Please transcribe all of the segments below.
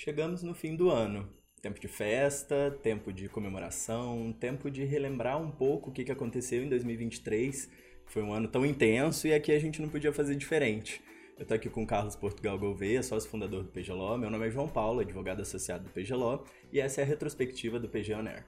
Chegamos no fim do ano. Tempo de festa, tempo de comemoração, tempo de relembrar um pouco o que aconteceu em 2023. Foi um ano tão intenso e aqui a gente não podia fazer diferente. Eu estou aqui com o Carlos Portugal Gouveia, sócio fundador do PGLO. Meu nome é João Paulo, advogado associado do PGLO, e essa é a retrospectiva do PG On Air.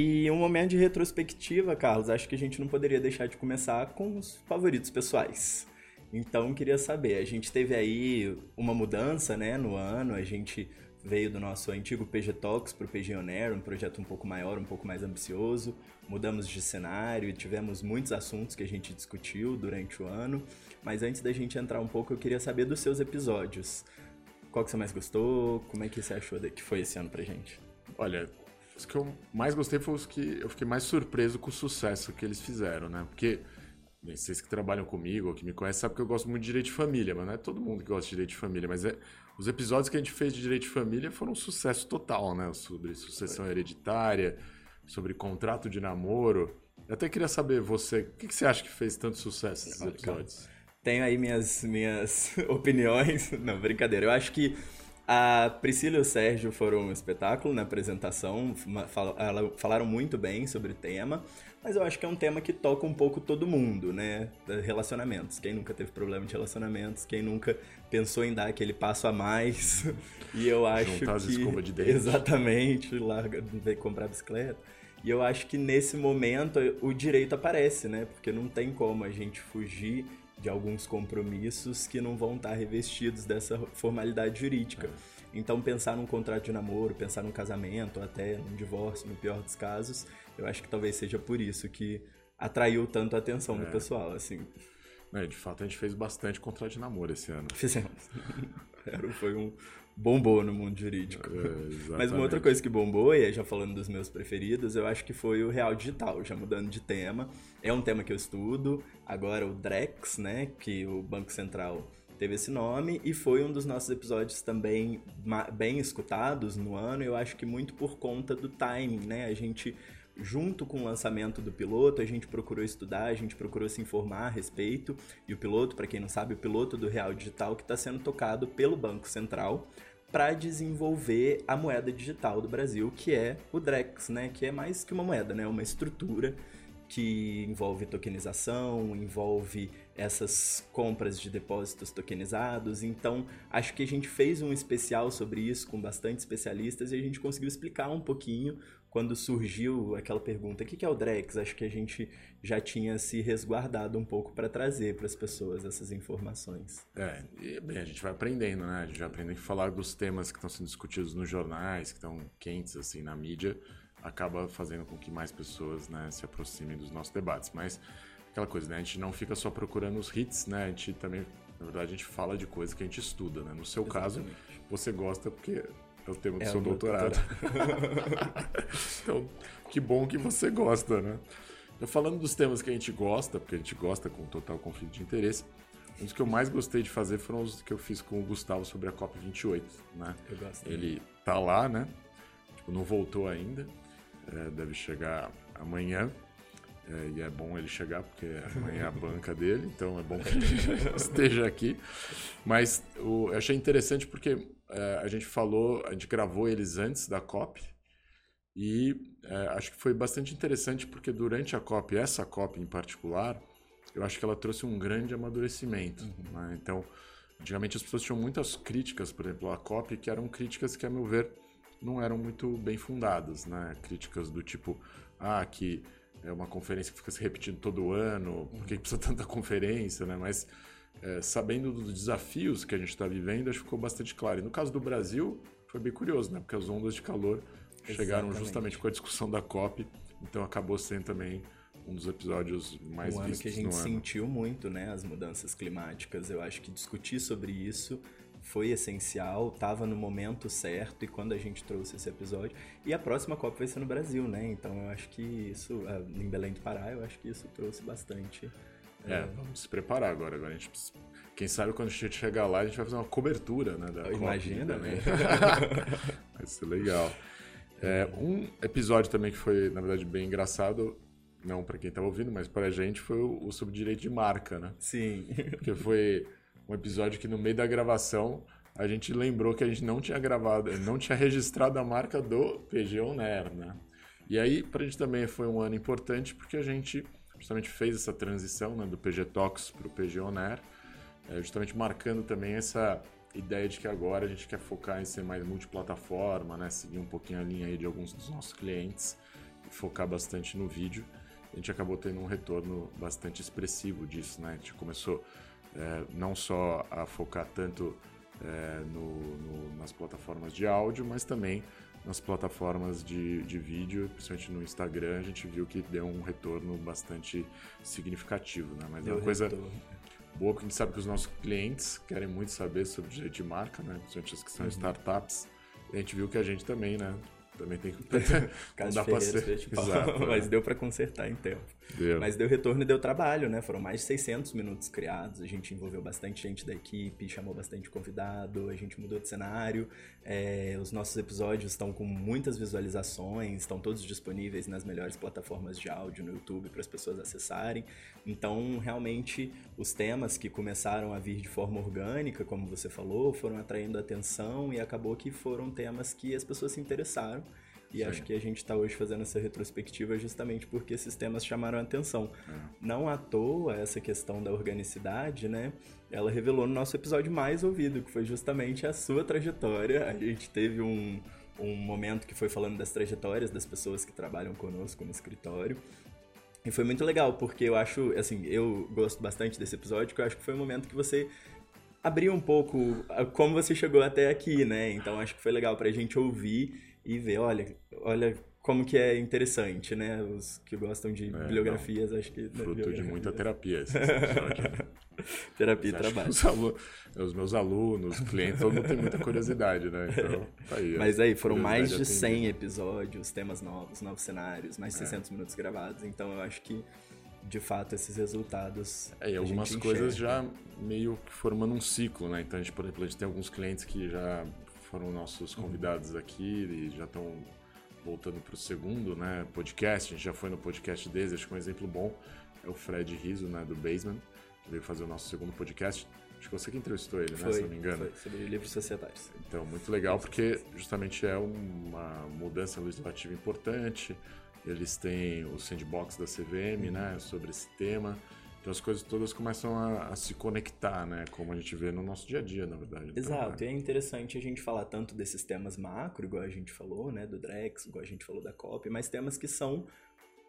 E um momento de retrospectiva, Carlos, acho que a gente não poderia deixar de começar com os favoritos pessoais. Então, queria saber, a gente teve aí uma mudança, né, no ano, a gente veio do nosso antigo PG Talks para o PG On Air, um projeto um pouco maior, um pouco mais ambicioso. Mudamos de cenário e tivemos muitos assuntos que a gente discutiu durante o ano. Mas antes da gente entrar um pouco, eu queria saber dos seus episódios. Qual que você mais gostou? Como é que você achou que foi esse ano pra gente? Olha, os que eu mais gostei foram os que eu fiquei mais surpreso com o sucesso que eles fizeram, né? Porque vocês que trabalham comigo ou que me conhecem sabem que eu gosto muito de direito de família, mas não é todo mundo que gosta de direito de família. Mas é, os episódios que a gente fez de direito de família foram um sucesso total, né? Sobre sucessão hereditária, sobre contrato de namoro. Eu até queria saber, você, o que, que você acha que fez tanto sucesso nesses episódios? Tenho aí minhas, minhas opiniões. Não, brincadeira. Eu acho que a Priscila e o Sérgio foram um espetáculo na apresentação, falaram muito bem sobre o tema, mas eu acho que é um tema que toca um pouco todo mundo, né? Relacionamentos. Quem nunca teve problema de relacionamentos, quem nunca pensou em dar aquele passo a mais. E eu acho Juntar as escovas de dente. Exatamente, larga, comprar bicicleta. E eu acho que nesse momento o direito aparece, né? Porque não tem como a gente fugir de alguns compromissos que não vão estar revestidos dessa formalidade jurídica. Então, pensar num contrato de namoro, pensar num casamento, até num divórcio, no pior dos casos, eu acho que talvez seja por isso que atraiu tanto a atenção é. do pessoal, assim. É, de fato, a gente fez bastante contrato de namoro esse ano. Fizemos. Foi um, bombou no mundo jurídico. É, Mas uma outra coisa que bombou, e aí já falando dos meus preferidos, eu acho que foi o Real Digital, já mudando de tema. É um tema que eu estudo, agora o Drex, né, que o Banco Central teve esse nome, e foi um dos nossos episódios também bem escutados no ano, eu acho que muito por conta do timing, né, a gente junto com o lançamento do piloto, a gente procurou estudar, a gente procurou se informar a respeito. E o piloto, para quem não sabe, o piloto do Real Digital que está sendo tocado pelo Banco Central para desenvolver a moeda digital do Brasil, que é o Drex, né? Que é mais que uma moeda, né? Uma estrutura que envolve tokenização, envolve essas compras de depósitos tokenizados. Então, acho que a gente fez um especial sobre isso com bastante especialistas e a gente conseguiu explicar um pouquinho quando surgiu aquela pergunta: o que é o Drex? Acho que a gente já tinha se resguardado um pouco para trazer para as pessoas essas informações. É, e bem, a gente vai aprendendo, né? A gente vai aprendendo a falar dos temas que estão sendo discutidos nos jornais, que estão quentes assim na mídia, acaba fazendo com que mais pessoas né, se aproximem dos nossos debates. Mas aquela coisa, né? A gente não fica só procurando os hits, né? A gente também, na verdade, a gente fala de coisas que a gente estuda, né? No seu Exatamente. caso, você gosta porque é o tema do é seu doutorado. doutorado. então, que bom que você gosta, né? Então, falando dos temas que a gente gosta, porque a gente gosta com total conflito de interesse, um dos que eu mais gostei de fazer foram os que eu fiz com o Gustavo sobre a COP28, né? Eu gosto. Ele tá lá, né? Tipo, não voltou ainda. É, deve chegar amanhã. É, e é bom ele chegar, porque amanhã é a banca dele, então é bom que ele esteja aqui. Mas o, eu achei interessante porque é, a gente falou, a gente gravou eles antes da COP e é, acho que foi bastante interessante porque durante a COP, essa COP em particular, eu acho que ela trouxe um grande amadurecimento. Uhum. Né? Então, antigamente as pessoas tinham muitas críticas, por exemplo, à COP, que eram críticas que, a meu ver, não eram muito bem fundadas, né? Críticas do tipo, ah, que é uma conferência que fica se repetindo todo ano, por que precisa tanta conferência, né? Mas é, sabendo dos desafios que a gente está vivendo, acho que ficou bastante claro. E no caso do Brasil, foi bem curioso, né? Porque as ondas de calor Exatamente. chegaram justamente com a discussão da COP, então acabou sendo também um dos episódios mais um vistos ano que a gente sentiu muito, né? As mudanças climáticas. Eu acho que discutir sobre isso foi essencial, estava no momento certo e quando a gente trouxe esse episódio. E a próxima COP vai ser no Brasil, né? Então eu acho que isso, é, em Belém do Pará, eu acho que isso trouxe bastante é, vamos se preparar agora. agora a gente, quem sabe quando a gente chegar lá, a gente vai fazer uma cobertura né, da Imagina, né? vai ser legal. É, um episódio também que foi, na verdade, bem engraçado, não para quem estava ouvindo, mas para a gente foi o, o sobre direito de marca, né? Sim. Porque foi um episódio que no meio da gravação a gente lembrou que a gente não tinha gravado, não tinha registrado a marca do PG On Air, né? E aí, para a gente também foi um ano importante porque a gente justamente fez essa transição né, do PG Talks para o PG On Air, é, justamente marcando também essa ideia de que agora a gente quer focar em ser mais multiplataforma, né, seguir um pouquinho a linha aí de alguns dos nossos clientes e focar bastante no vídeo. A gente acabou tendo um retorno bastante expressivo disso, né? A gente começou é, não só a focar tanto é, no, no, nas plataformas de áudio, mas também nas plataformas de, de vídeo, principalmente no Instagram, a gente viu que deu um retorno bastante significativo, né? Mas deu é uma coisa retorno. boa, porque a gente sabe que os nossos clientes querem muito saber sobre direito de marca, né? Principalmente as que são uhum. startups. E a gente viu que a gente também, né? Também tem que. Caso dá pra ser. Tipo, Exato, mas é. deu para consertar em tempo. Deu. Mas deu retorno e deu trabalho, né? Foram mais de 600 minutos criados. A gente envolveu bastante gente da equipe, chamou bastante convidado, a gente mudou de cenário. É, os nossos episódios estão com muitas visualizações, estão todos disponíveis nas melhores plataformas de áudio no YouTube para as pessoas acessarem. Então, realmente, os temas que começaram a vir de forma orgânica, como você falou, foram atraindo atenção e acabou que foram temas que as pessoas se interessaram e Sim. acho que a gente está hoje fazendo essa retrospectiva justamente porque esses temas chamaram a atenção. É. Não à toa essa questão da organicidade, né? Ela revelou no nosso episódio mais ouvido, que foi justamente a sua trajetória. A gente teve um, um momento que foi falando das trajetórias das pessoas que trabalham conosco no escritório. E foi muito legal, porque eu acho, assim, eu gosto bastante desse episódio, que eu acho que foi um momento que você abriu um pouco como você chegou até aqui, né? Então acho que foi legal pra gente ouvir e ver, olha, olha como que é interessante, né? Os que gostam de é, bibliografias, não. acho que... Fruto de muita terapia esse Terapia e trabalho. Os, alunos, os, meus alunos, clientes, todo mundo tem muita curiosidade, né? Então, tá aí. Mas aí, foram mais de 100 episódios, temas novos, novos cenários, mais de 600 é. minutos gravados. Então, eu acho que, de fato, esses resultados... É, e algumas coisas já meio que formando um ciclo, né? Então, a gente, por exemplo, a gente tem alguns clientes que já foram nossos convidados aqui e já estão voltando para o segundo né, podcast. A gente já foi no podcast deles, acho que um exemplo bom é o Fred Riso, né, do Basement, que veio fazer o nosso segundo podcast. Acho que você que entrevistou ele, foi, né, se não me engano. Foi, sobre livros societários. Então, muito legal, porque justamente é uma mudança legislativa importante. Eles têm o sandbox da CVM, uhum. né, sobre esse tema. Então as coisas todas começam a, a, se conectar, né? Como a gente vê no nosso dia a dia, na verdade. Exato, então, e é interessante a gente falar tanto desses temas macro, igual a gente falou, né? Do Drex, igual a gente falou da COP, mas temas que são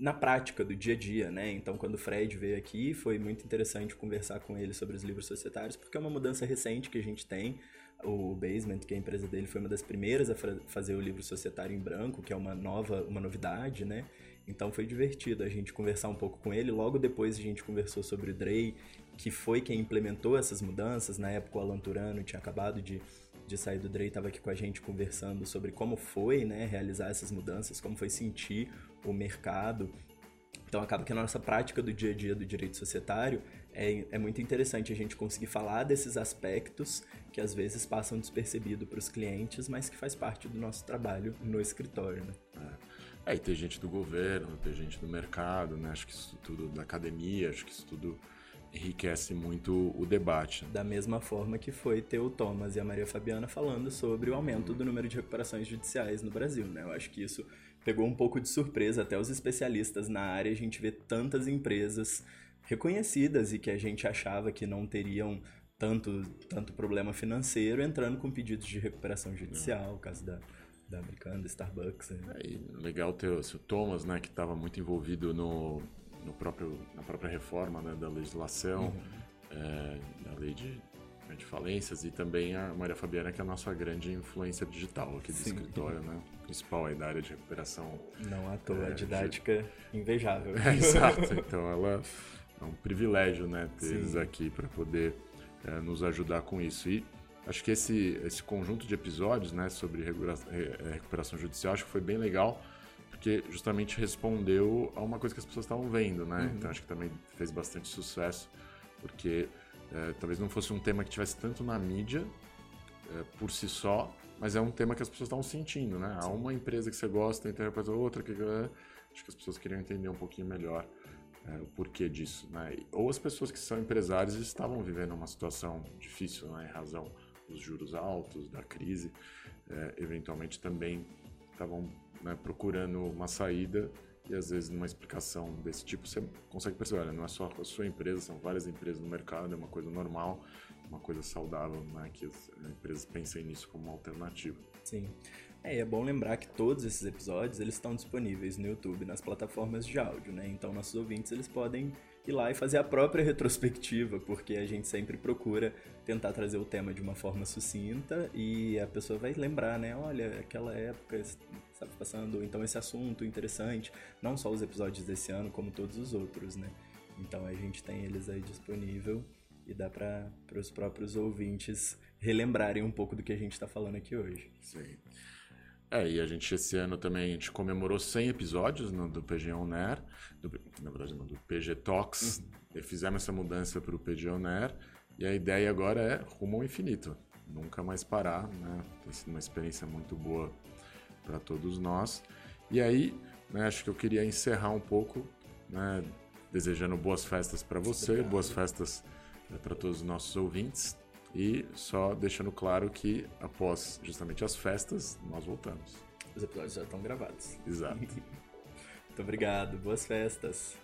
na prática do dia a dia, né? Então, quando o Fred veio aqui, foi muito interessante conversar com ele sobre os livros societários, porque é uma mudança recente que a gente tem. O Basement, que é a empresa dele, foi uma das primeiras a fazer o livro societário em branco, que é uma nova, uma novidade, né? Então foi divertido a gente conversar um pouco com ele. Logo depois a gente conversou sobre o Drey, que foi quem implementou essas mudanças. Na época o Alan Turano tinha acabado de, de sair do Drey, estava aqui com a gente conversando sobre como foi né, realizar essas mudanças, como foi sentir o mercado. Então acaba que a nossa prática do dia a dia do direito societário é, é muito interessante a gente conseguir falar desses aspectos que às vezes passam despercebido para os clientes, mas que faz parte do nosso trabalho no escritório. Né? É. É, e tem gente do governo, tem gente do mercado, né? Acho que isso tudo, da academia, acho que isso tudo enriquece muito o debate. Da mesma forma que foi ter o Thomas e a Maria Fabiana falando sobre o aumento do número de recuperações judiciais no Brasil, né? Eu acho que isso pegou um pouco de surpresa até os especialistas na área, a gente vê tantas empresas reconhecidas e que a gente achava que não teriam tanto, tanto problema financeiro entrando com pedidos de recuperação judicial, o caso da da americana, da Starbucks. Né? É, legal ter o seu Thomas, né, que estava muito envolvido no, no próprio, na própria reforma né, da legislação, uhum. é, da lei de, né, de falências, e também a Maria Fabiana, que é a nossa grande influência digital aqui do Sim. escritório, né? Principal aí da área de recuperação. Não à toa, é, didática de... invejável. É, exato, então ela é um privilégio, né, ter Sim. eles aqui para poder é, nos ajudar com isso. E Acho que esse, esse conjunto de episódios né, sobre recuperação judicial acho que foi bem legal, porque justamente respondeu a uma coisa que as pessoas estavam vendo, né? Uhum. Então acho que também fez bastante sucesso, porque é, talvez não fosse um tema que tivesse tanto na mídia é, por si só, mas é um tema que as pessoas estavam sentindo, né? Há uma empresa que você gosta, então depois outra que acho que as pessoas queriam entender um pouquinho melhor é, o porquê disso, né? Ou as pessoas que são empresários estavam vivendo uma situação difícil, né, em razão dos juros altos, da crise, eventualmente também estavam né, procurando uma saída e às vezes numa explicação desse tipo você consegue perceber, olha, não é só a sua empresa, são várias empresas no mercado, é uma coisa normal, uma coisa saudável, né, que as empresas pensem nisso como uma alternativa. Sim. É, é bom lembrar que todos esses episódios eles estão disponíveis no YouTube, nas plataformas de áudio, né? Então nossos ouvintes eles podem ir lá e fazer a própria retrospectiva, porque a gente sempre procura tentar trazer o tema de uma forma sucinta e a pessoa vai lembrar, né? Olha, aquela época estava passando, então esse assunto interessante, não só os episódios desse ano, como todos os outros, né? Então a gente tem eles aí disponível e dá para os próprios ouvintes relembrarem um pouco do que a gente está falando aqui hoje. Sim. É, e a gente esse ano também a gente comemorou 100 episódios no, do PG On Air, do, na verdade não, do PG Talks, uhum. e fizemos essa mudança para o PG On Air, e a ideia agora é rumo ao infinito, nunca mais parar, né? Tem sido uma experiência muito boa para todos nós. E aí, né, acho que eu queria encerrar um pouco, né, desejando boas festas para você, Obrigado. boas festas né, para todos os nossos ouvintes. E só deixando claro que após justamente as festas, nós voltamos. Os episódios já estão gravados. Exato. Muito obrigado, boas festas.